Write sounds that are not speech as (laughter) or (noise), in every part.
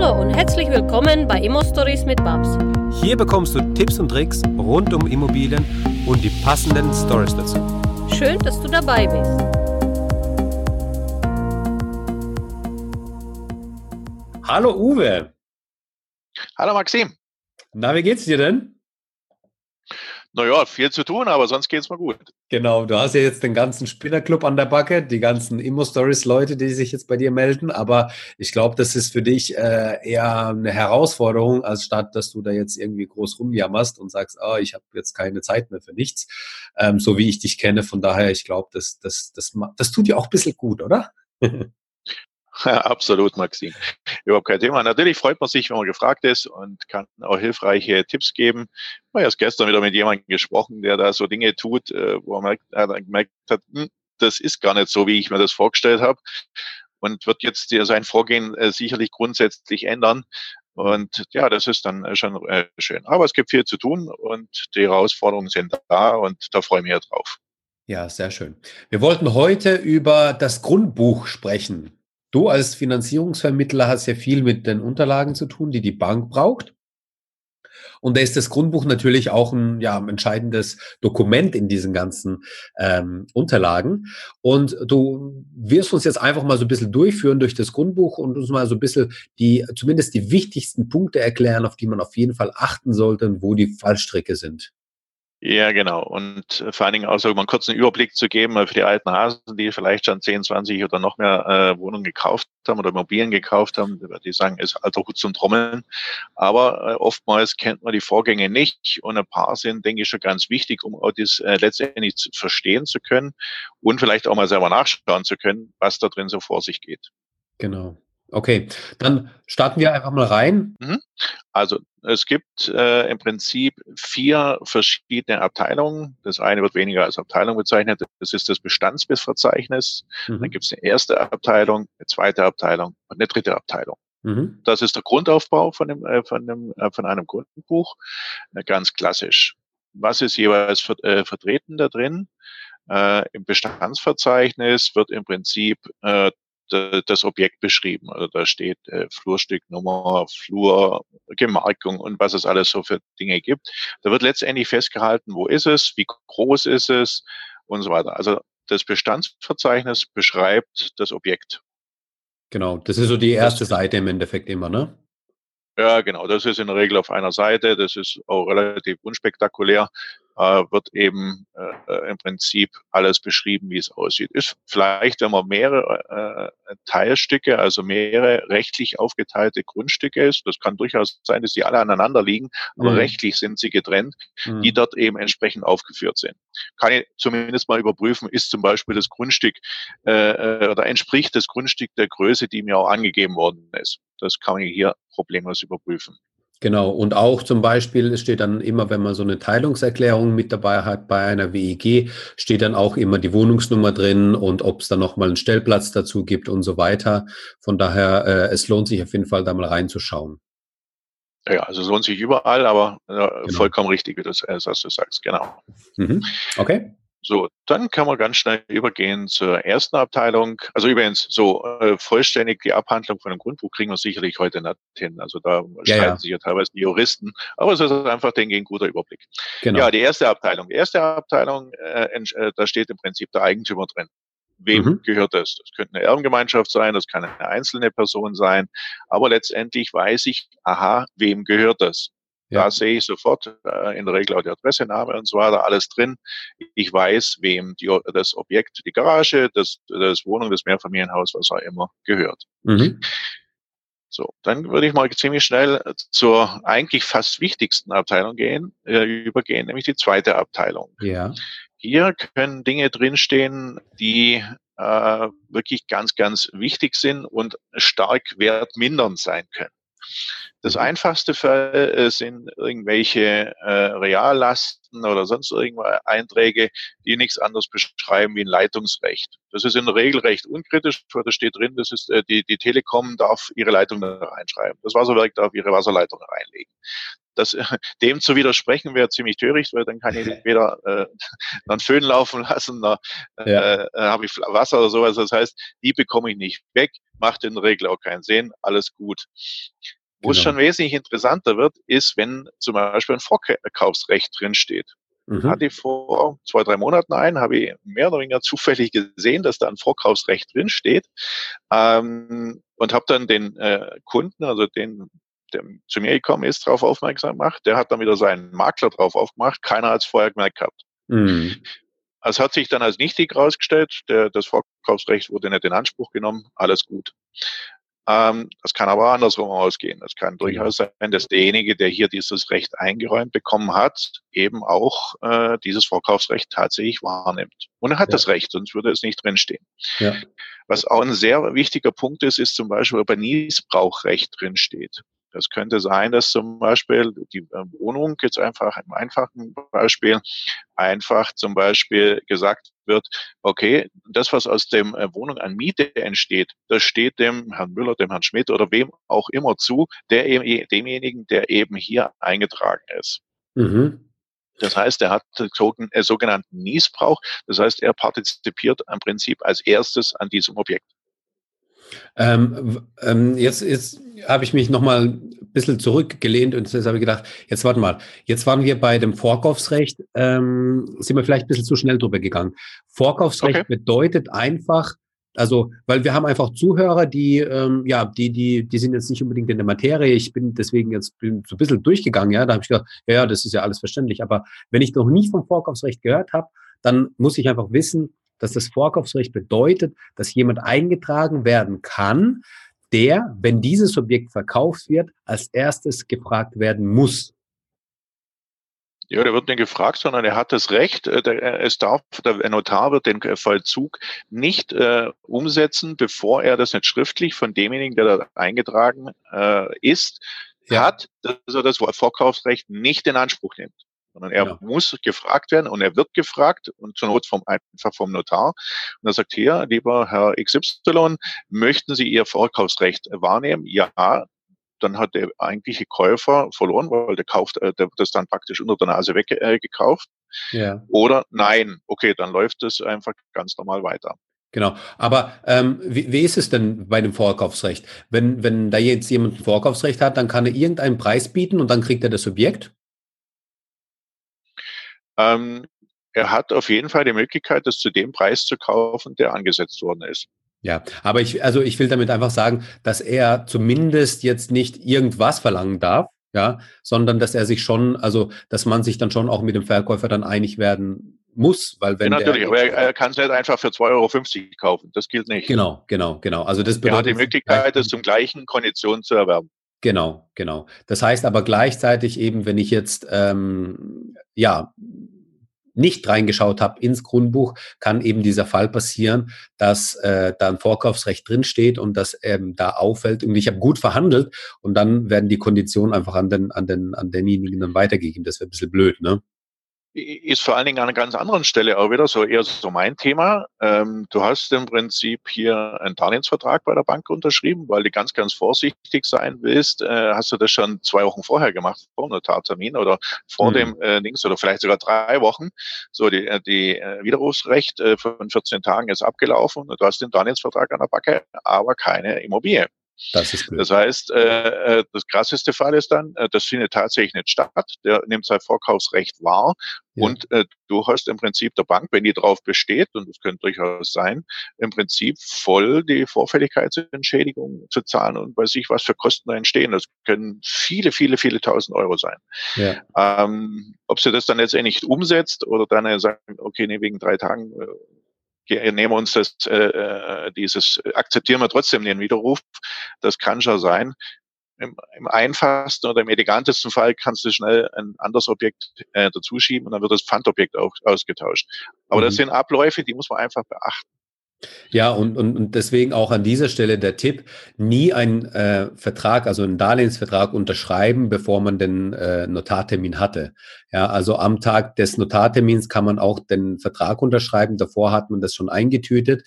Hallo und herzlich willkommen bei Immo Stories mit Babs. Hier bekommst du Tipps und Tricks rund um Immobilien und die passenden Stories dazu. Schön, dass du dabei bist. Hallo Uwe. Hallo Maxim. Na, wie geht's dir denn? Naja, viel zu tun, aber sonst geht's mir gut. Genau, du hast ja jetzt den ganzen Spinnerclub an der Backe, die ganzen Immo-Stories-Leute, die sich jetzt bei dir melden, aber ich glaube, das ist für dich äh, eher eine Herausforderung, als statt, dass du da jetzt irgendwie groß rumjammerst und sagst, oh, ich habe jetzt keine Zeit mehr für nichts, ähm, so wie ich dich kenne. Von daher, ich glaube, das, das, das, das tut dir auch ein bisschen gut, oder? (laughs) Absolut, Maxim. Überhaupt kein Thema. Natürlich freut man sich, wenn man gefragt ist und kann auch hilfreiche Tipps geben. Ich habe erst gestern wieder mit jemandem gesprochen, der da so Dinge tut, äh, wo er er gemerkt hat, hm, das ist gar nicht so, wie ich mir das vorgestellt habe und wird jetzt sein Vorgehen äh, sicherlich grundsätzlich ändern. Und ja, das ist dann schon äh, schön. Aber es gibt viel zu tun und die Herausforderungen sind da und da freue ich mich drauf. Ja, sehr schön. Wir wollten heute über das Grundbuch sprechen. Du als Finanzierungsvermittler hast ja viel mit den Unterlagen zu tun, die die Bank braucht. Und da ist das Grundbuch natürlich auch ein, ja, entscheidendes Dokument in diesen ganzen ähm, Unterlagen. Und du wirst uns jetzt einfach mal so ein bisschen durchführen durch das Grundbuch und uns mal so ein bisschen die, zumindest die wichtigsten Punkte erklären, auf die man auf jeden Fall achten sollte und wo die Fallstricke sind. Ja, genau. Und äh, vor allen Dingen auch so um einen kurzen Überblick zu geben äh, für die alten Hasen, die vielleicht schon 10, 20 oder noch mehr äh, Wohnungen gekauft haben oder Immobilien gekauft haben, die sagen, ist alter Hut zum Trommeln. Aber äh, oftmals kennt man die Vorgänge nicht und ein paar sind, denke ich, schon ganz wichtig, um auch das äh, letztendlich zu verstehen zu können und vielleicht auch mal selber nachschauen zu können, was da drin so vor sich geht. Genau. Okay, dann starten wir einfach mal rein. Mhm. Also es gibt äh, im Prinzip vier verschiedene Abteilungen. Das eine wird weniger als Abteilung bezeichnet. Das ist das Bestandsverzeichnis. Mhm. Dann gibt es eine erste Abteilung, eine zweite Abteilung und eine dritte Abteilung. Mhm. Das ist der Grundaufbau von, dem, äh, von, dem, äh, von einem Kundenbuch. Äh, ganz klassisch. Was ist jeweils ver vertreten da drin? Äh, Im Bestandsverzeichnis wird im Prinzip äh, das Objekt beschrieben. Also da steht äh, Flurstücknummer, Flur, Gemarkung und was es alles so für Dinge gibt. Da wird letztendlich festgehalten, wo ist es, wie groß ist es und so weiter. Also das Bestandsverzeichnis beschreibt das Objekt. Genau, das ist so die erste Seite im Endeffekt immer, ne? Ja, genau. Das ist in der Regel auf einer Seite. Das ist auch relativ unspektakulär äh, wird eben äh, im Prinzip alles beschrieben, wie es aussieht. Ist vielleicht, wenn man mehrere äh, Teilstücke, also mehrere rechtlich aufgeteilte Grundstücke ist, das kann durchaus sein, dass die alle aneinander liegen, aber mhm. rechtlich sind sie getrennt, mhm. die dort eben entsprechend aufgeführt sind. Kann ich zumindest mal überprüfen, ist zum Beispiel das Grundstück äh, äh oder entspricht das Grundstück der Größe, die mir auch angegeben worden ist. Das kann ich hier problemlos überprüfen. Genau, und auch zum Beispiel, es steht dann immer, wenn man so eine Teilungserklärung mit dabei hat bei einer WEG, steht dann auch immer die Wohnungsnummer drin und ob es dann nochmal einen Stellplatz dazu gibt und so weiter. Von daher, äh, es lohnt sich auf jeden Fall da mal reinzuschauen. Ja, also es lohnt sich überall, aber äh, genau. vollkommen richtig, wie du es äh, sagst, genau. Mhm. Okay. So, dann kann man ganz schnell übergehen zur ersten Abteilung. Also übrigens, so äh, vollständig die Abhandlung von einem Grundbuch kriegen wir sicherlich heute nicht hin. Also da ja, streiten ja. sich ja teilweise die Juristen, aber es ist einfach, denke ich, ein guter Überblick. Genau. Ja, die erste Abteilung. Die erste Abteilung, äh, äh, da steht im Prinzip der Eigentümer drin. Wem mhm. gehört das? Das könnte eine Erbengemeinschaft sein, das kann eine einzelne Person sein, aber letztendlich weiß ich, aha, wem gehört das? Ja. Da sehe ich sofort äh, in der Regel auch die Adresse, Name und so weiter, alles drin. Ich weiß, wem die, das Objekt, die Garage, das, das Wohnung, das Mehrfamilienhaus, was auch immer gehört. Mhm. So, dann würde ich mal ziemlich schnell zur eigentlich fast wichtigsten Abteilung gehen, äh, übergehen, nämlich die zweite Abteilung. Ja. Hier können Dinge drinstehen, die äh, wirklich ganz, ganz wichtig sind und stark wertmindernd sein können. Das mhm. einfachste Fall äh, sind irgendwelche äh, Reallasten oder sonst irgendwelche Einträge, die nichts anderes beschreiben wie ein Leitungsrecht. Das ist in der Regel recht unkritisch, weil da steht drin, das ist äh, die, die Telekom darf ihre Leitung da reinschreiben. Das Wasserwerk darf ihre Wasserleitung reinlegen. das, (laughs) dem zu widersprechen wäre ziemlich töricht, weil dann kann ich (laughs) weder äh, (laughs) einen Föhn laufen lassen, noch äh, ja. äh, habe ich Wasser oder sowas. Das heißt, die bekomme ich nicht weg, macht in der Regel auch keinen Sinn, alles gut. Wo genau. es schon wesentlich interessanter wird, ist, wenn zum Beispiel ein Vorkaufsrecht drinsteht. Mhm. Hatte ich vor zwei, drei Monaten ein, habe ich mehr oder weniger (laughs) zufällig gesehen, dass da ein Vorkaufsrecht drinsteht ähm, und habe dann den äh, Kunden, also den der zu mir gekommen ist, darauf aufmerksam gemacht. Der hat dann wieder seinen Makler drauf aufgemacht. Keiner hat es vorher gemerkt gehabt. Mhm. Es hat sich dann als nichtig herausgestellt. Das Vorkaufsrecht wurde nicht in Anspruch genommen. Alles gut. Ähm, das kann aber andersrum ausgehen. Es kann durchaus sein, dass derjenige, der hier dieses Recht eingeräumt bekommen hat, eben auch äh, dieses Vorkaufsrecht tatsächlich wahrnimmt. Und er hat ja. das Recht, sonst würde es nicht drinstehen. Ja. Was auch ein sehr wichtiger Punkt ist, ist zum Beispiel, ob ein Niesbrauchrecht drinsteht. Das könnte sein, dass zum Beispiel die äh, Wohnung jetzt einfach im einfachen Beispiel einfach zum Beispiel gesagt wird, okay, das, was aus dem äh, Wohnung an Miete entsteht, das steht dem Herrn Müller, dem Herrn Schmidt oder wem auch immer zu, der eben, demjenigen, der eben hier eingetragen ist. Mhm. Das heißt, er hat äh, sogenannten Niesbrauch. Das heißt, er partizipiert im Prinzip als erstes an diesem Objekt. Ähm, ähm, jetzt jetzt habe ich mich nochmal ein bisschen zurückgelehnt und jetzt habe ich gedacht, jetzt warte mal, jetzt waren wir bei dem Vorkaufsrecht, ähm, sind wir vielleicht ein bisschen zu schnell drüber gegangen. Vorkaufsrecht okay. bedeutet einfach, also, weil wir haben einfach Zuhörer, die, ähm, ja, die, die, die sind jetzt nicht unbedingt in der Materie. Ich bin deswegen jetzt bin so ein bisschen durchgegangen, ja. Da habe ich gedacht, ja, ja, das ist ja alles verständlich. Aber wenn ich noch nicht vom Vorkaufsrecht gehört habe, dann muss ich einfach wissen, dass das Vorkaufsrecht bedeutet, dass jemand eingetragen werden kann, der, wenn dieses Objekt verkauft wird, als erstes gefragt werden muss. Ja, der wird nicht gefragt, sondern er hat das Recht, äh, der, es darf, der Notar wird den Vollzug nicht äh, umsetzen, bevor er das nicht schriftlich von demjenigen, der da eingetragen äh, ist, ja. hat, dass er das Vorkaufsrecht nicht in Anspruch nimmt sondern er ja. muss gefragt werden und er wird gefragt und zur Not vom, einfach vom Notar. Und er sagt, hier, lieber Herr XY, möchten Sie Ihr Vorkaufsrecht wahrnehmen? Ja, dann hat der eigentliche Käufer verloren, weil der kauft, äh, der wird das dann praktisch unter der Nase weggekauft. Äh, ja. Oder nein, okay, dann läuft es einfach ganz normal weiter. Genau. Aber ähm, wie, wie ist es denn bei dem Vorkaufsrecht? Wenn, wenn da jetzt jemand ein Vorkaufsrecht hat, dann kann er irgendeinen Preis bieten und dann kriegt er das Objekt? Ähm, er hat auf jeden Fall die Möglichkeit, das zu dem Preis zu kaufen, der angesetzt worden ist. Ja, aber ich, also ich will damit einfach sagen, dass er zumindest jetzt nicht irgendwas verlangen darf, ja, sondern dass er sich schon, also dass man sich dann schon auch mit dem Verkäufer dann einig werden muss, weil wenn ja, natürlich, aber er, er kann es nicht einfach für 2,50 Euro kaufen. Das gilt nicht. Genau, genau, genau. Also das bedeutet, er hat die Möglichkeit, es zum gleichen Konditionen zu erwerben. Genau, genau. Das heißt aber gleichzeitig eben, wenn ich jetzt ähm, ja nicht reingeschaut habe ins Grundbuch, kann eben dieser Fall passieren, dass äh, da ein Vorkaufsrecht drinsteht und das ähm, da auffällt und ich habe gut verhandelt und dann werden die Konditionen einfach an den an den an denjenigen dann weitergegeben. Das wäre ein bisschen blöd, ne? Ist vor allen Dingen an einer ganz anderen Stelle auch wieder so eher so mein Thema. Ähm, du hast im Prinzip hier einen Darlehensvertrag bei der Bank unterschrieben, weil du ganz, ganz vorsichtig sein willst. Äh, hast du das schon zwei Wochen vorher gemacht, vor einem Notartermin oder vor mhm. dem äh, Dings oder vielleicht sogar drei Wochen. So, die, äh, die äh, Widerrufsrecht äh, von 14 Tagen ist abgelaufen und du hast den Darlehensvertrag an der Backe, aber keine Immobilie. Das ist blöd. Das heißt, äh, äh, das krasseste Fall ist dann, äh, das findet tatsächlich nicht statt. Der nimmt sein Vorkaufsrecht wahr ja. und äh, du hast im Prinzip der Bank, wenn die drauf besteht, und das könnte durchaus sein, im Prinzip voll die Vorfälligkeitsentschädigung zu zahlen und weiß ich, was für Kosten da entstehen. Das können viele, viele, viele tausend Euro sein. Ja. Ähm, ob sie das dann letztendlich umsetzt oder dann sagen, okay, nee, wegen drei Tagen äh, nehmen uns das, äh, äh, dieses, akzeptieren wir trotzdem den Widerruf. Das kann schon sein. Im, im einfachsten oder im elegantesten Fall kannst du schnell ein anderes Objekt äh, dazuschieben und dann wird das Pfandobjekt auch ausgetauscht. Aber mhm. das sind Abläufe, die muss man einfach beachten. Ja, und, und, und deswegen auch an dieser Stelle der Tipp, nie einen äh, Vertrag, also einen Darlehensvertrag unterschreiben, bevor man den äh, Notartermin hatte. Ja, also am Tag des Notartermins kann man auch den Vertrag unterschreiben, davor hat man das schon eingetütet.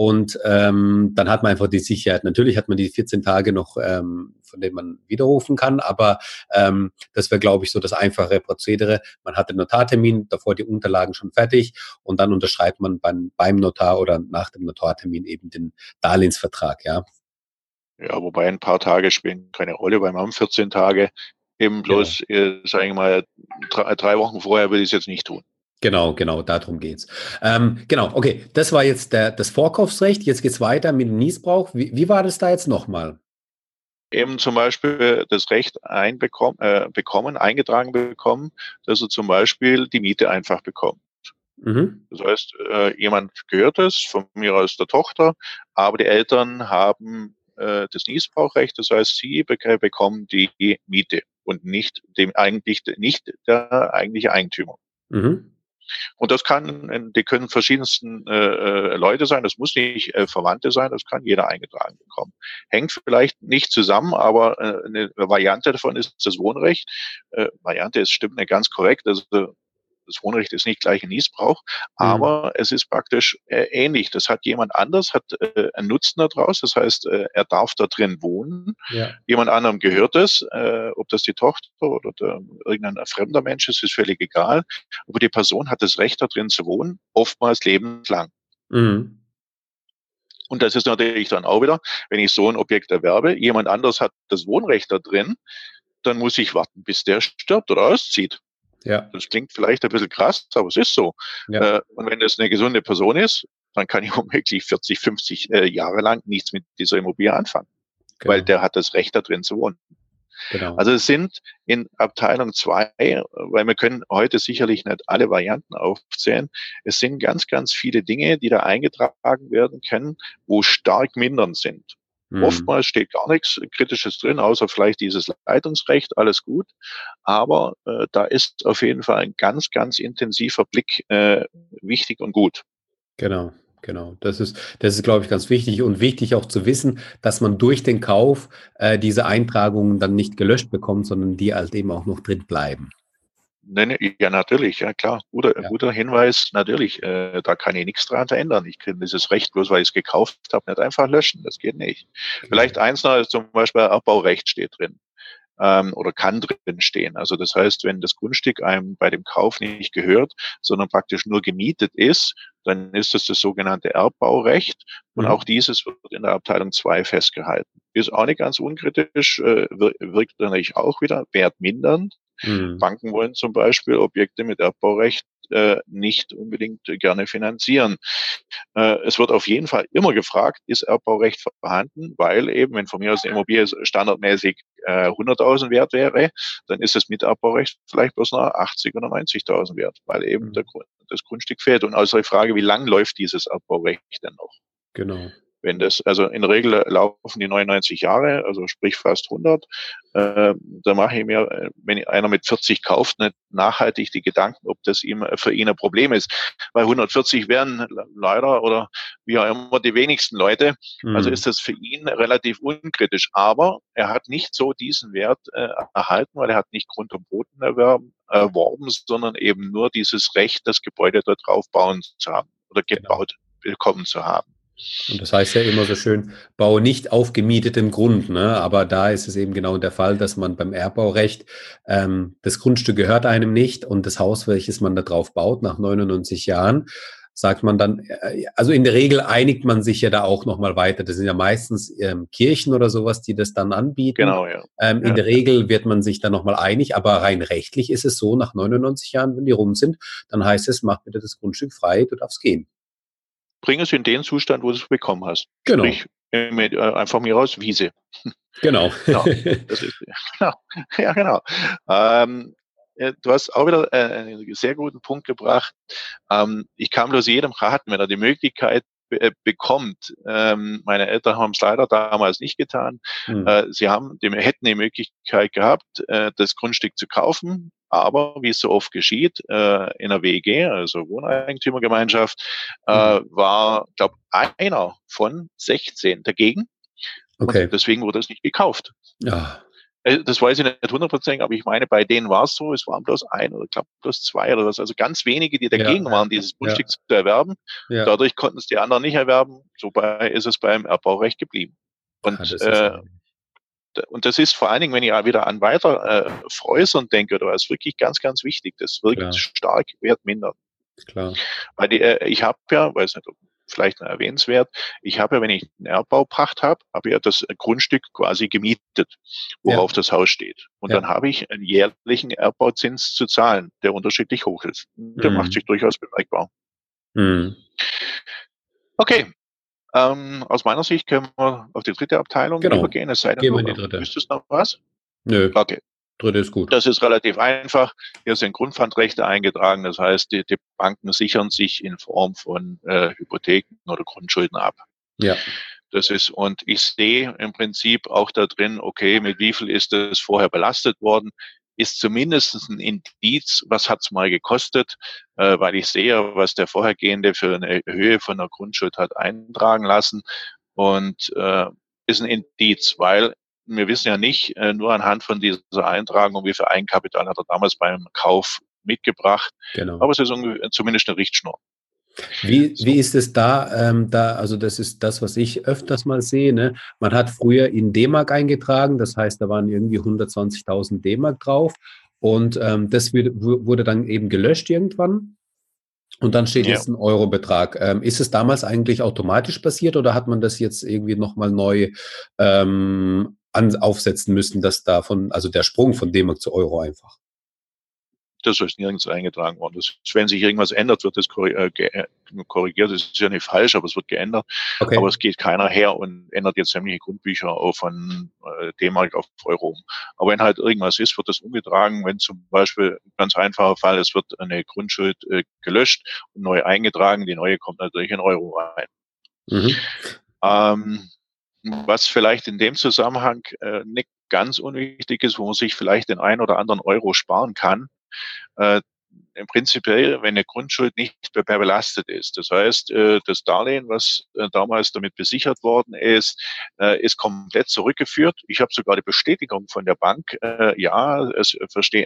Und ähm, dann hat man einfach die Sicherheit. Natürlich hat man die 14 Tage noch, ähm, von denen man widerrufen kann, aber ähm, das wäre, glaube ich, so das einfache Prozedere. Man hat den Notartermin, davor die Unterlagen schon fertig und dann unterschreibt man beim, beim Notar oder nach dem Notartermin eben den Darlehensvertrag, ja. Ja, wobei ein paar Tage spielen keine Rolle, weil man haben 14 Tage eben bloß, ja. äh, sagen wir mal, drei, drei Wochen vorher würde ich es jetzt nicht tun. Genau, genau, darum geht's. Ähm, genau, okay, das war jetzt der, das Vorkaufsrecht. Jetzt geht's weiter mit dem Niesbrauch. Wie, wie war das da jetzt nochmal? Eben zum Beispiel das Recht einbekommen, äh, bekommen, eingetragen bekommen, dass er zum Beispiel die Miete einfach bekommt. Mhm. Das heißt, äh, jemand gehört es, von mir aus der Tochter, aber die Eltern haben äh, das Niesbrauchrecht, das heißt, sie bekommen die Miete und nicht dem eigentlich nicht der eigentliche Eigentümer. Mhm. Und das kann, die können verschiedensten äh, äh, Leute sein, das muss nicht äh, Verwandte sein, das kann jeder eingetragen bekommen. Hängt vielleicht nicht zusammen, aber äh, eine Variante davon ist das Wohnrecht. Äh, Variante ist stimmt nicht ganz korrekt. Also das Wohnrecht ist nicht gleich ein Niesbrauch, mhm. aber mhm. es ist praktisch äh, ähnlich. Das hat jemand anders, hat äh, einen Nutzen daraus. Das heißt, äh, er darf da drin wohnen. Ja. Jemand anderem gehört es, äh, ob das die Tochter oder der, irgendein fremder Mensch ist, ist völlig egal. Aber die Person hat das Recht, da drin zu wohnen, oftmals lebenslang. Mhm. Und das ist natürlich dann auch wieder, wenn ich so ein Objekt erwerbe, jemand anders hat das Wohnrecht da drin, dann muss ich warten, bis der stirbt oder auszieht. Ja. Das klingt vielleicht ein bisschen krass, aber es ist so. Ja. Äh, und wenn das eine gesunde Person ist, dann kann ich womöglich 40, 50 äh, Jahre lang nichts mit dieser Immobilie anfangen. Genau. Weil der hat das Recht, da drin zu wohnen. Genau. Also es sind in Abteilung zwei, weil wir können heute sicherlich nicht alle Varianten aufzählen. Es sind ganz, ganz viele Dinge, die da eingetragen werden können, wo stark mindern sind. Mhm. Oftmals steht gar nichts Kritisches drin, außer vielleicht dieses Leitungsrecht, alles gut. Aber äh, da ist auf jeden Fall ein ganz, ganz intensiver Blick äh, wichtig und gut. Genau. Genau, das ist, das ist, glaube ich, ganz wichtig und wichtig auch zu wissen, dass man durch den Kauf äh, diese Eintragungen dann nicht gelöscht bekommt, sondern die halt eben auch noch drin bleiben. Nee, ja, natürlich, ja klar. Guter, ja. guter Hinweis, natürlich. Äh, da kann ich nichts dran verändern. Ich kann dieses Recht, bloß weil ich es gekauft habe, nicht einfach löschen. Das geht nicht. Okay. Vielleicht eins noch, zum Beispiel Abbaurecht steht drin ähm, oder kann drin stehen. Also das heißt, wenn das Grundstück einem bei dem Kauf nicht gehört, sondern praktisch nur gemietet ist, dann ist das das sogenannte Erbbaurecht. Und mhm. auch dieses wird in der Abteilung 2 festgehalten. Ist auch nicht ganz unkritisch, äh, wirkt natürlich auch wieder wertmindernd. Mhm. Banken wollen zum Beispiel Objekte mit Erbbaurecht äh, nicht unbedingt gerne finanzieren. Äh, es wird auf jeden Fall immer gefragt, ist Erbbaurecht vorhanden, weil eben, wenn von mir aus eine Immobilie standardmäßig äh, 100.000 wert wäre, dann ist das mit Erbbaurecht vielleicht bloß noch 80 oder 90.000 wert, weil eben mhm. der, das Grundstück fehlt. Und außer die Frage, wie lang läuft dieses Erbbaurecht denn noch? Genau. Wenn das, also in der Regel laufen die 99 Jahre, also sprich fast 100, äh, da mache ich mir, äh, wenn einer mit 40 kauft, nicht nachhaltig die Gedanken, ob das ihm für ihn ein Problem ist. Weil 140 wären leider oder wie auch immer die wenigsten Leute. Mhm. Also ist das für ihn relativ unkritisch. Aber er hat nicht so diesen Wert äh, erhalten, weil er hat nicht Grund und Boden erwerben, erworben, sondern eben nur dieses Recht, das Gebäude dort drauf bauen zu haben oder genau. gebaut bekommen zu haben. Und das heißt ja immer so schön, baue nicht auf gemietetem Grund. Ne? Aber da ist es eben genau der Fall, dass man beim Erbbaurecht, ähm, das Grundstück gehört einem nicht und das Haus, welches man da drauf baut, nach 99 Jahren, sagt man dann, äh, also in der Regel einigt man sich ja da auch nochmal weiter. Das sind ja meistens ähm, Kirchen oder sowas, die das dann anbieten. Genau, ja. Ähm, in ja. der Regel wird man sich dann nochmal einig, aber rein rechtlich ist es so, nach 99 Jahren, wenn die rum sind, dann heißt es, mach bitte das Grundstück frei, du darfst gehen bring es in den Zustand, wo du es bekommen hast. Genau. Sprich, mit, äh, einfach mir aus Wiese. Genau. (laughs) genau. Ist, genau. (laughs) Ja, genau. Ähm, du hast auch wieder äh, einen sehr guten Punkt gebracht. Ähm, ich kann bloß jedem raten, wenn er die Möglichkeit äh, bekommt. Ähm, meine Eltern haben es leider damals nicht getan. Mhm. Äh, sie haben, die, hätten die Möglichkeit gehabt, äh, das Grundstück zu kaufen, aber wie es so oft geschieht, äh, in der WG, also Wohneigentümergemeinschaft, äh, mhm. war, glaube einer von 16 dagegen. Okay. Und deswegen wurde es nicht gekauft. Ja. Äh, das weiß ich nicht hundertprozentig, aber ich meine, bei denen war es so, es waren bloß ein oder ich glaube bloß zwei oder was. Also ganz wenige, die dagegen ja, waren, dieses Grundstück ja. zu erwerben. Ja. Dadurch konnten es die anderen nicht erwerben. Sobei ist es beim Erbaurecht geblieben. Und, das äh, und das ist vor allen Dingen, wenn ich wieder an weiter äh, Freusern denke, oder was wirklich ganz, ganz wichtig, das wirkt stark wertmindernd. Klar. Weil die, äh, ich habe ja, weiß nicht, vielleicht noch erwähnenswert, ich habe ja, wenn ich einen Erbbaupacht habe, habe ja das Grundstück quasi gemietet, worauf ja. das Haus steht. Und ja. dann habe ich einen jährlichen Erbbauzins zu zahlen, der unterschiedlich hoch ist. Der mhm. macht sich durchaus bemerkbar. Mhm. Okay. Ähm, aus meiner Sicht können wir auf die dritte Abteilung genau. übergehen. Es sei denn, Gehen wir in die dritte. Wüsstest du noch was? Nö. Okay. Dritte ist gut. Das ist relativ einfach. Hier sind Grundpfandrechte eingetragen. Das heißt, die, die Banken sichern sich in Form von äh, Hypotheken oder Grundschulden ab. Ja. Das ist, und ich sehe im Prinzip auch da drin, okay, mit wie viel ist das vorher belastet worden? Ist zumindest ein Indiz, was hat's mal gekostet, äh, weil ich sehe, was der Vorhergehende für eine Höhe von einer Grundschuld hat eintragen lassen. Und äh, ist ein Indiz, weil wir wissen ja nicht äh, nur anhand von dieser Eintragung, wie viel Eigenkapital hat er damals beim Kauf mitgebracht. Genau. Aber es ist zumindest eine Richtschnur. Wie, wie ist es da, ähm, da? Also, das ist das, was ich öfters mal sehe. Ne? Man hat früher in D-Mark eingetragen, das heißt, da waren irgendwie 120.000 D-Mark drauf. Und ähm, das wurde dann eben gelöscht irgendwann. Und dann steht ja. jetzt ein Eurobetrag. Ähm, ist es damals eigentlich automatisch passiert oder hat man das jetzt irgendwie nochmal neu ähm, an, aufsetzen müssen, dass davon, also der Sprung von D-Mark zu Euro einfach. Das ist nirgends eingetragen worden. Das, wenn sich irgendwas ändert, wird das äh, äh, korrigiert. Das ist ja nicht falsch, aber es wird geändert. Okay. Aber es geht keiner her und ändert jetzt sämtliche Grundbücher auf von äh, D-Mark auf Euro um. Aber wenn halt irgendwas ist, wird das umgetragen. Wenn zum Beispiel, ganz einfacher Fall, es wird eine Grundschuld gelöscht und neu eingetragen, die neue kommt natürlich in Euro rein. Mhm. Ähm, was vielleicht in dem Zusammenhang äh, nicht ganz unwichtig ist, wo man sich vielleicht den ein oder anderen Euro sparen kann, uh, im Prinzip, wenn eine Grundschuld nicht mehr belastet ist. Das heißt, äh, das Darlehen, was äh, damals damit besichert worden ist, äh, ist komplett zurückgeführt. Ich habe sogar die Bestätigung von der Bank, ja, es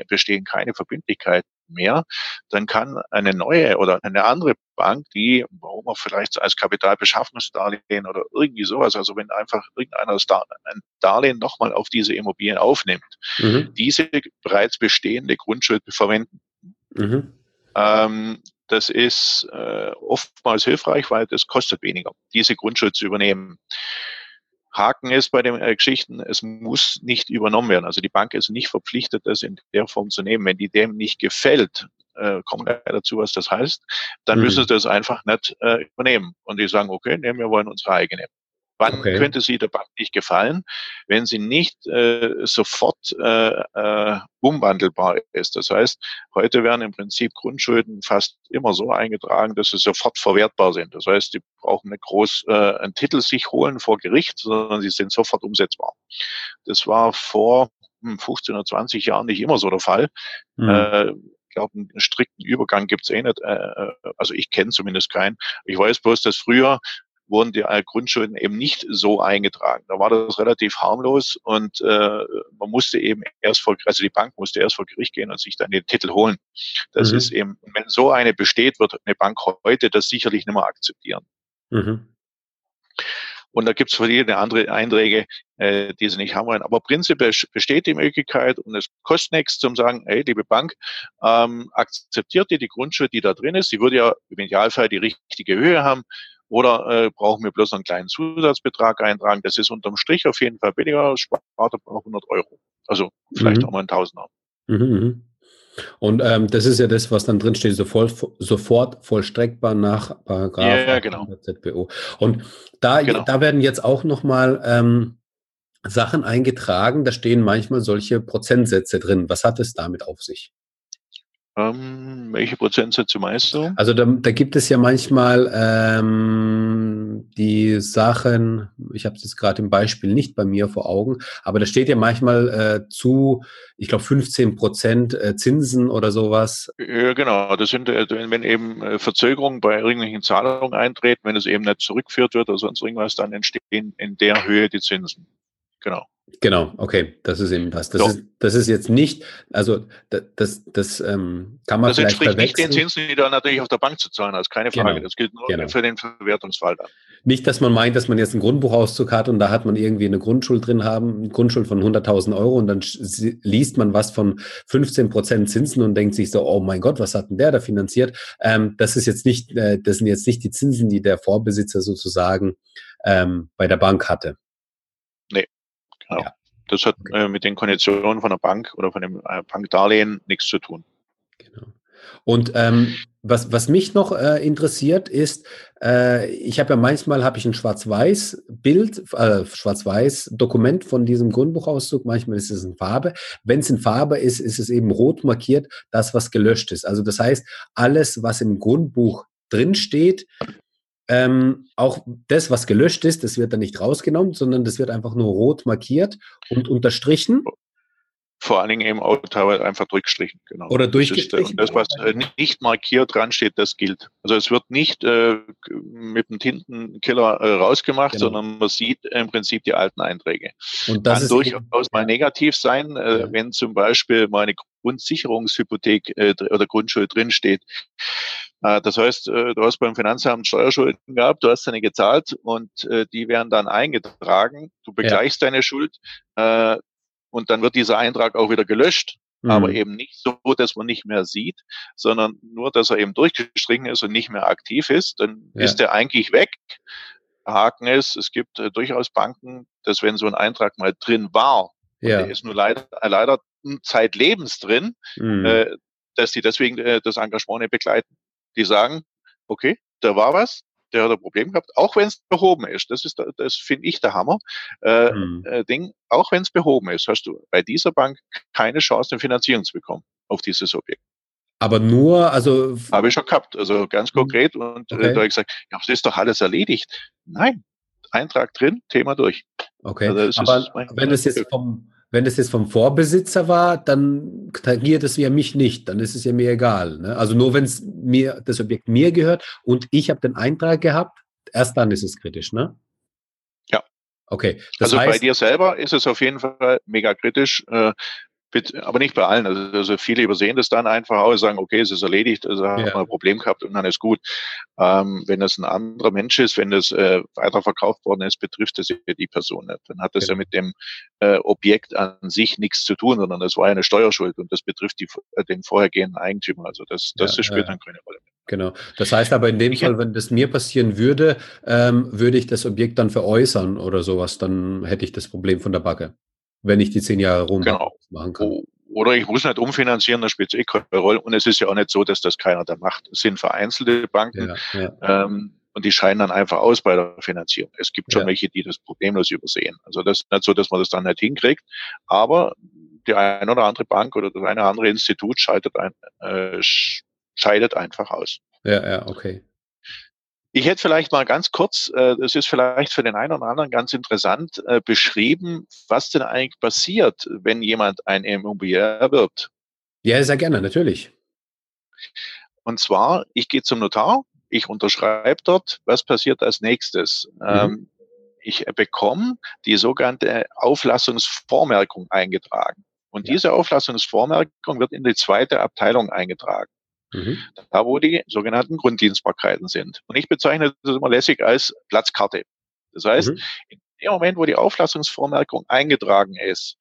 bestehen keine Verbindlichkeiten mehr, dann kann eine neue oder eine andere Bank, die, warum auch vielleicht als Kapitalbeschaffungsdarlehen oder irgendwie sowas, also wenn einfach irgendeiner ein Darlehen nochmal auf diese Immobilien aufnimmt, mhm. diese bereits bestehende Grundschuld verwenden. Mhm. Ähm, das ist äh, oftmals hilfreich, weil das kostet weniger, diese Grundschuld zu übernehmen. Haken ist bei den äh, Geschichten, es muss nicht übernommen werden. Also die Bank ist nicht verpflichtet, das in der Form zu nehmen. Wenn die dem nicht gefällt, äh, kommen wir dazu, was das heißt, dann mhm. müssen sie das einfach nicht äh, übernehmen. Und die sagen, okay, nee, wir wollen unsere eigene. Wann okay. könnte sie der Bank nicht gefallen, wenn sie nicht äh, sofort äh, äh, umwandelbar ist? Das heißt, heute werden im Prinzip Grundschulden fast immer so eingetragen, dass sie sofort verwertbar sind. Das heißt, die brauchen nicht groß äh, einen Titel sich holen vor Gericht, sondern sie sind sofort umsetzbar. Das war vor 15 hm, oder 20 Jahren nicht immer so der Fall. Mhm. Äh, ich glaube, einen strikten Übergang gibt es eh nicht. Äh, äh, also ich kenne zumindest keinen. Ich weiß bloß, dass früher wurden die Grundschulden eben nicht so eingetragen. Da war das relativ harmlos und äh, man musste eben erst vor, also die Bank musste erst vor Gericht gehen und sich dann den Titel holen. Das mhm. ist eben, wenn so eine besteht, wird eine Bank heute das sicherlich nicht mehr akzeptieren. Mhm. Und da gibt es verschiedene andere Einträge, äh, die sie nicht haben wollen. Aber prinzipiell besteht die Möglichkeit und es kostet nichts zum sagen, hey, liebe Bank, ähm, akzeptiert ihr die Grundschuld, die da drin ist? Sie würde ja im Idealfall die richtige Höhe haben. Oder äh, brauchen wir bloß einen kleinen Zusatzbetrag eintragen? Das ist unterm Strich auf jeden Fall billiger, spart aber 100 Euro. Also vielleicht mhm. auch mal ein Tausender. Mhm, mhm. Und ähm, das ist ja das, was dann drin steht, sofort, sofort vollstreckbar nach Paragraph ja, genau. ZBO. Und da, genau. da werden jetzt auch nochmal ähm, Sachen eingetragen, da stehen manchmal solche Prozentsätze drin. Was hat es damit auf sich? Ähm, welche Prozentsätze meinst du? Also da, da gibt es ja manchmal ähm, die Sachen, ich habe es jetzt gerade im Beispiel nicht bei mir vor Augen, aber da steht ja manchmal äh, zu, ich glaube 15 Prozent äh, Zinsen oder sowas. Ja, genau, das sind, äh, wenn eben äh, Verzögerungen bei irgendwelchen Zahlungen eintreten, wenn es eben nicht zurückgeführt wird oder sonst irgendwas, dann entstehen in der Höhe die Zinsen. Genau. Genau, okay, das ist eben das. Das, so. ist, das ist jetzt nicht, also das, das, das ähm, kann man das entspricht nicht den Zinsen, die da natürlich auf der Bank zu zahlen, ist keine Frage. Genau. Das gilt nur genau. für den Verwertungsfall dann. Nicht, dass man meint, dass man jetzt einen Grundbuchauszug hat und da hat man irgendwie eine Grundschuld drin haben, eine Grundschuld von 100.000 Euro und dann liest man was von 15 Prozent Zinsen und denkt sich so, oh mein Gott, was hat denn der da finanziert? Ähm, das ist jetzt nicht, äh, das sind jetzt nicht die Zinsen, die der Vorbesitzer sozusagen ähm, bei der Bank hatte. Ja. Das hat okay. äh, mit den Konditionen von der Bank oder von dem äh, Bankdarlehen nichts zu tun. Genau. Und ähm, was, was mich noch äh, interessiert ist, äh, ich habe ja manchmal habe ich ein Schwarz-Weiß-Bild, äh, Schwarz-Weiß-Dokument von diesem Grundbuchauszug, manchmal ist es in Farbe. Wenn es in Farbe ist, ist es eben rot markiert, das, was gelöscht ist. Also das heißt, alles, was im Grundbuch drinsteht, ähm, auch das, was gelöscht ist, das wird dann nicht rausgenommen, sondern das wird einfach nur rot markiert und unterstrichen. Vor allen Dingen eben auch teilweise einfach durchgestrichen, genau. Oder durchgestrichen. Das, ist, und das, was äh, nicht markiert dran steht, das gilt. Also es wird nicht äh, mit dem Tintenkiller äh, rausgemacht, genau. sondern man sieht im Prinzip die alten Einträge. Und das Kann durchaus mal negativ sein, äh, ja. wenn zum Beispiel mal eine Grundsicherungshypothek äh, oder Grundschuld drinsteht. Äh, das heißt, äh, du hast beim Finanzamt Steuerschulden gehabt, du hast deine gezahlt und äh, die werden dann eingetragen. Du begleichst ja. deine Schuld und dann wird dieser Eintrag auch wieder gelöscht. Mhm. Aber eben nicht so, dass man nicht mehr sieht, sondern nur, dass er eben durchgestrichen ist und nicht mehr aktiv ist. Dann ja. ist er eigentlich weg. Haken ist, es gibt äh, durchaus Banken, dass wenn so ein Eintrag mal drin war, ja. der ist nur leider, leider zeitlebens drin, mhm. äh, dass die deswegen äh, das Engagement nicht begleiten die sagen, okay, da war was, der hat ein Problem gehabt, auch wenn es behoben ist. Das ist, das finde ich der Hammer. Äh, mhm. äh, Ding, auch wenn es behoben ist, hast du bei dieser Bank keine Chance, eine Finanzierung zu bekommen auf dieses Objekt. Aber nur, also. Habe ich schon gehabt, also ganz mhm. konkret. Und äh, okay. äh, da habe ich gesagt, ja, das ist doch alles erledigt. Nein, Eintrag drin, Thema durch. Okay. Also Aber wenn es jetzt vom, wenn es jetzt vom Vorbesitzer war, dann tangiert es ja mich nicht. Dann ist es ja mir egal. Ne? Also nur wenn es mir das Objekt mir gehört und ich habe den Eintrag gehabt, erst dann ist es kritisch, ne? Ja. Okay. also heißt, bei dir selber ist es auf jeden Fall mega kritisch. Äh, aber nicht bei allen. Also, also viele übersehen das dann einfach auch, sagen, okay, es ist erledigt, also ja. haben wir ein Problem gehabt und dann ist gut. Ähm, wenn es ein anderer Mensch ist, wenn das äh, weiterverkauft worden ist, betrifft das ja die Person nicht. Dann hat das ja, ja mit dem äh, Objekt an sich nichts zu tun, sondern das war ja eine Steuerschuld und das betrifft die, äh, den vorhergehenden Eigentümer. Also das, das ja, spielt dann keine Rolle mehr. Genau. Das heißt aber in dem ich Fall, wenn das mir passieren würde, ähm, würde ich das Objekt dann veräußern oder sowas, dann hätte ich das Problem von der Backe wenn ich die zehn Jahre rum genau. machen kann. Oder ich muss nicht umfinanzieren, das spielt eh keine Rolle. Und es ist ja auch nicht so, dass das keiner da macht. Es sind vereinzelte Banken ja, ja. Ähm, und die scheinen dann einfach aus bei der Finanzierung. Es gibt schon ja. welche, die das problemlos übersehen. Also das ist nicht so, dass man das dann nicht hinkriegt. Aber die eine oder andere Bank oder das eine oder andere Institut scheidet, ein, äh, scheidet einfach aus. Ja, ja, okay. Ich hätte vielleicht mal ganz kurz, äh, das ist vielleicht für den einen oder anderen ganz interessant, äh, beschrieben, was denn eigentlich passiert, wenn jemand ein Immobilie erwirbt. Ja, sehr gerne, natürlich. Und zwar, ich gehe zum Notar, ich unterschreibe dort, was passiert als nächstes? Mhm. Ähm, ich bekomme die sogenannte Auflassungsvormerkung eingetragen. Und ja. diese Auflassungsvormerkung wird in die zweite Abteilung eingetragen. Mhm. Da, wo die sogenannten Grunddienstbarkeiten sind. Und ich bezeichne das immer lässig als Platzkarte. Das heißt, mhm. in dem Moment, wo die Auflassungsvormerkung eingetragen ist,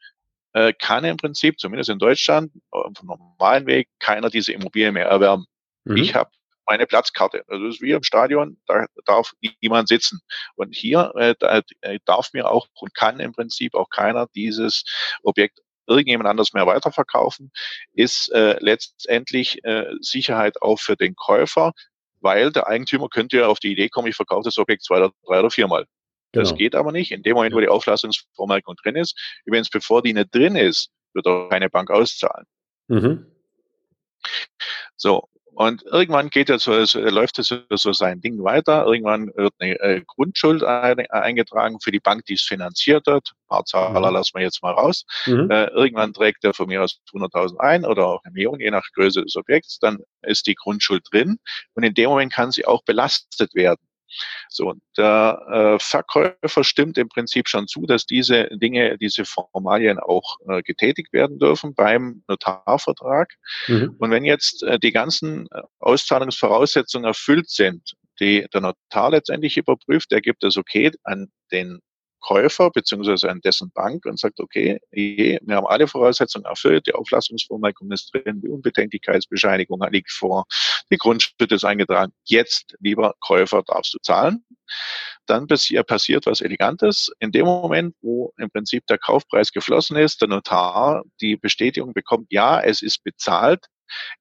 äh, kann im Prinzip, zumindest in Deutschland, auf dem normalen Weg, keiner diese Immobilie mehr erwerben. Mhm. Ich habe meine Platzkarte. Also das ist wie im Stadion, da darf niemand sitzen. Und hier äh, äh, darf mir auch und kann im Prinzip auch keiner dieses Objekt irgendjemand anders mehr weiterverkaufen, ist äh, letztendlich äh, Sicherheit auch für den Käufer, weil der Eigentümer könnte ja auf die Idee kommen, ich verkaufe das Objekt zwei oder drei oder viermal. Genau. Das geht aber nicht. In dem Moment, wo die Auflassungsvormerkung drin ist, übrigens bevor die nicht drin ist, wird auch keine Bank auszahlen. Mhm. So, und irgendwann geht er so, so läuft es so sein Ding weiter. Irgendwann wird eine äh, Grundschuld eingetragen für die Bank, die es finanziert hat. Ein paar Zahler mhm. lassen wir jetzt mal raus. Mhm. Äh, irgendwann trägt er von mir aus 100.000 ein oder auch eine Million, je nach Größe des Objekts. Dann ist die Grundschuld drin. Und in dem Moment kann sie auch belastet werden. So, der äh, Verkäufer stimmt im Prinzip schon zu, dass diese Dinge, diese Formalien auch äh, getätigt werden dürfen beim Notarvertrag. Mhm. Und wenn jetzt äh, die ganzen äh, Auszahlungsvoraussetzungen erfüllt sind, die der Notar letztendlich überprüft, er gibt das okay an den Käufer beziehungsweise an dessen Bank und sagt, okay, wir haben alle Voraussetzungen erfüllt, die Auflassungsvormerkung ist drin, die Unbedenklichkeitsbescheinigung liegt vor, die Grundschritt ist eingetragen. Jetzt, lieber Käufer, darfst du zahlen. Dann passiert was Elegantes. In dem Moment, wo im Prinzip der Kaufpreis geflossen ist, der Notar die Bestätigung bekommt, ja, es ist bezahlt,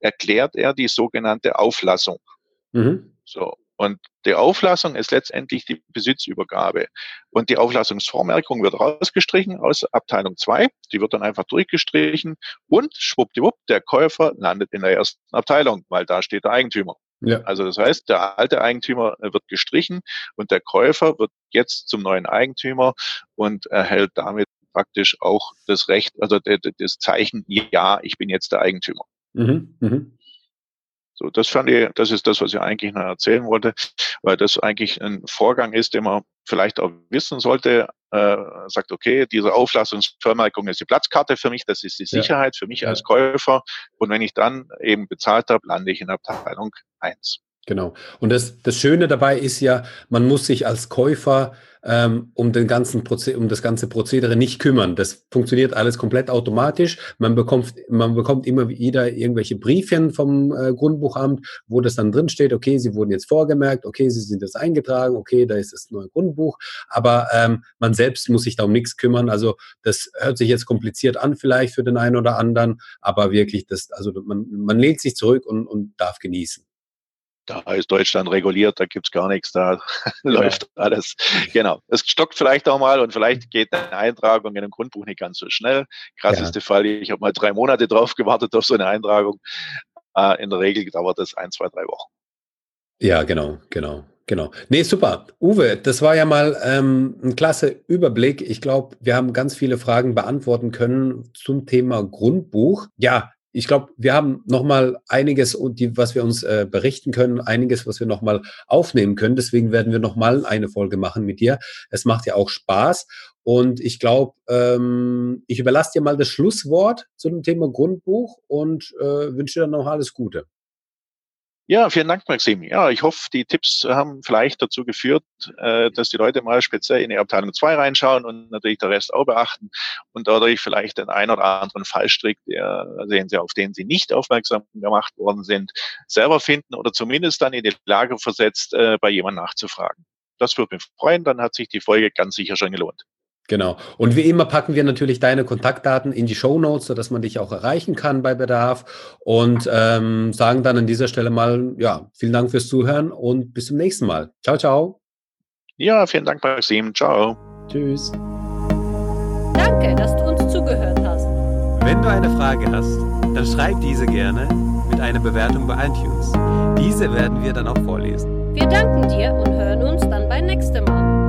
erklärt er die sogenannte Auflassung. Mhm. So. Und die Auflassung ist letztendlich die Besitzübergabe. Und die Auflassungsvormerkung wird rausgestrichen aus Abteilung 2. Die wird dann einfach durchgestrichen und schwuppdiwupp, der Käufer landet in der ersten Abteilung, weil da steht der Eigentümer. Ja. Also das heißt, der alte Eigentümer wird gestrichen und der Käufer wird jetzt zum neuen Eigentümer und erhält damit praktisch auch das Recht, also das Zeichen, ja, ich bin jetzt der Eigentümer. Mhm, mh. So, das fand ich, das ist das, was ich eigentlich noch erzählen wollte, weil das eigentlich ein Vorgang ist, den man vielleicht auch wissen sollte. Äh, sagt, okay, diese Auflassungsvermerkung ist die Platzkarte für mich, das ist die Sicherheit für mich als Käufer. Und wenn ich dann eben bezahlt habe, lande ich in Abteilung eins. Genau. Und das, das Schöne dabei ist ja, man muss sich als Käufer ähm, um, den ganzen Proze um das ganze Prozedere nicht kümmern. Das funktioniert alles komplett automatisch. Man bekommt, man bekommt immer wieder irgendwelche Briefchen vom äh, Grundbuchamt, wo das dann drin steht, okay, Sie wurden jetzt vorgemerkt, okay, Sie sind jetzt eingetragen, okay, da ist das neue Grundbuch. Aber ähm, man selbst muss sich da um nichts kümmern. Also das hört sich jetzt kompliziert an vielleicht für den einen oder anderen, aber wirklich, das, also man, man lehnt sich zurück und, und darf genießen da ist Deutschland reguliert, da gibt's gar nichts, da (laughs) läuft alles. Genau. Es stockt vielleicht auch mal und vielleicht geht eine Eintragung in einem Grundbuch nicht ganz so schnell. Krasseste ja. Fall, ich habe mal drei Monate drauf gewartet auf so eine Eintragung. Äh, in der Regel dauert das ein, zwei, drei Wochen. Ja, genau, genau. Genau. Nee, super. Uwe, das war ja mal ähm, ein klasse Überblick. Ich glaube, wir haben ganz viele Fragen beantworten können zum Thema Grundbuch. Ja, ich glaube, wir haben nochmal einiges, was wir uns äh, berichten können, einiges, was wir nochmal aufnehmen können. Deswegen werden wir nochmal eine Folge machen mit dir. Es macht ja auch Spaß. Und ich glaube, ähm, ich überlasse dir mal das Schlusswort zu dem Thema Grundbuch und äh, wünsche dir noch alles Gute. Ja, vielen Dank, Maxim. Ja, ich hoffe, die Tipps haben vielleicht dazu geführt, äh, dass die Leute mal speziell in die Abteilung 2 reinschauen und natürlich der Rest auch beachten und dadurch vielleicht den einen oder anderen Fallstrick, der sehen Sie, auf den Sie nicht aufmerksam gemacht worden sind, selber finden oder zumindest dann in die Lage versetzt, äh, bei jemandem nachzufragen. Das würde mich freuen, dann hat sich die Folge ganz sicher schon gelohnt. Genau. Und wie immer packen wir natürlich deine Kontaktdaten in die Show Notes, sodass man dich auch erreichen kann bei Bedarf. Und ähm, sagen dann an dieser Stelle mal, ja, vielen Dank fürs Zuhören und bis zum nächsten Mal. Ciao, ciao. Ja, vielen Dank, Maxim. Ciao. Tschüss. Danke, dass du uns zugehört hast. Wenn du eine Frage hast, dann schreib diese gerne mit einer Bewertung bei iTunes. Diese werden wir dann auch vorlesen. Wir danken dir und hören uns dann beim nächsten Mal.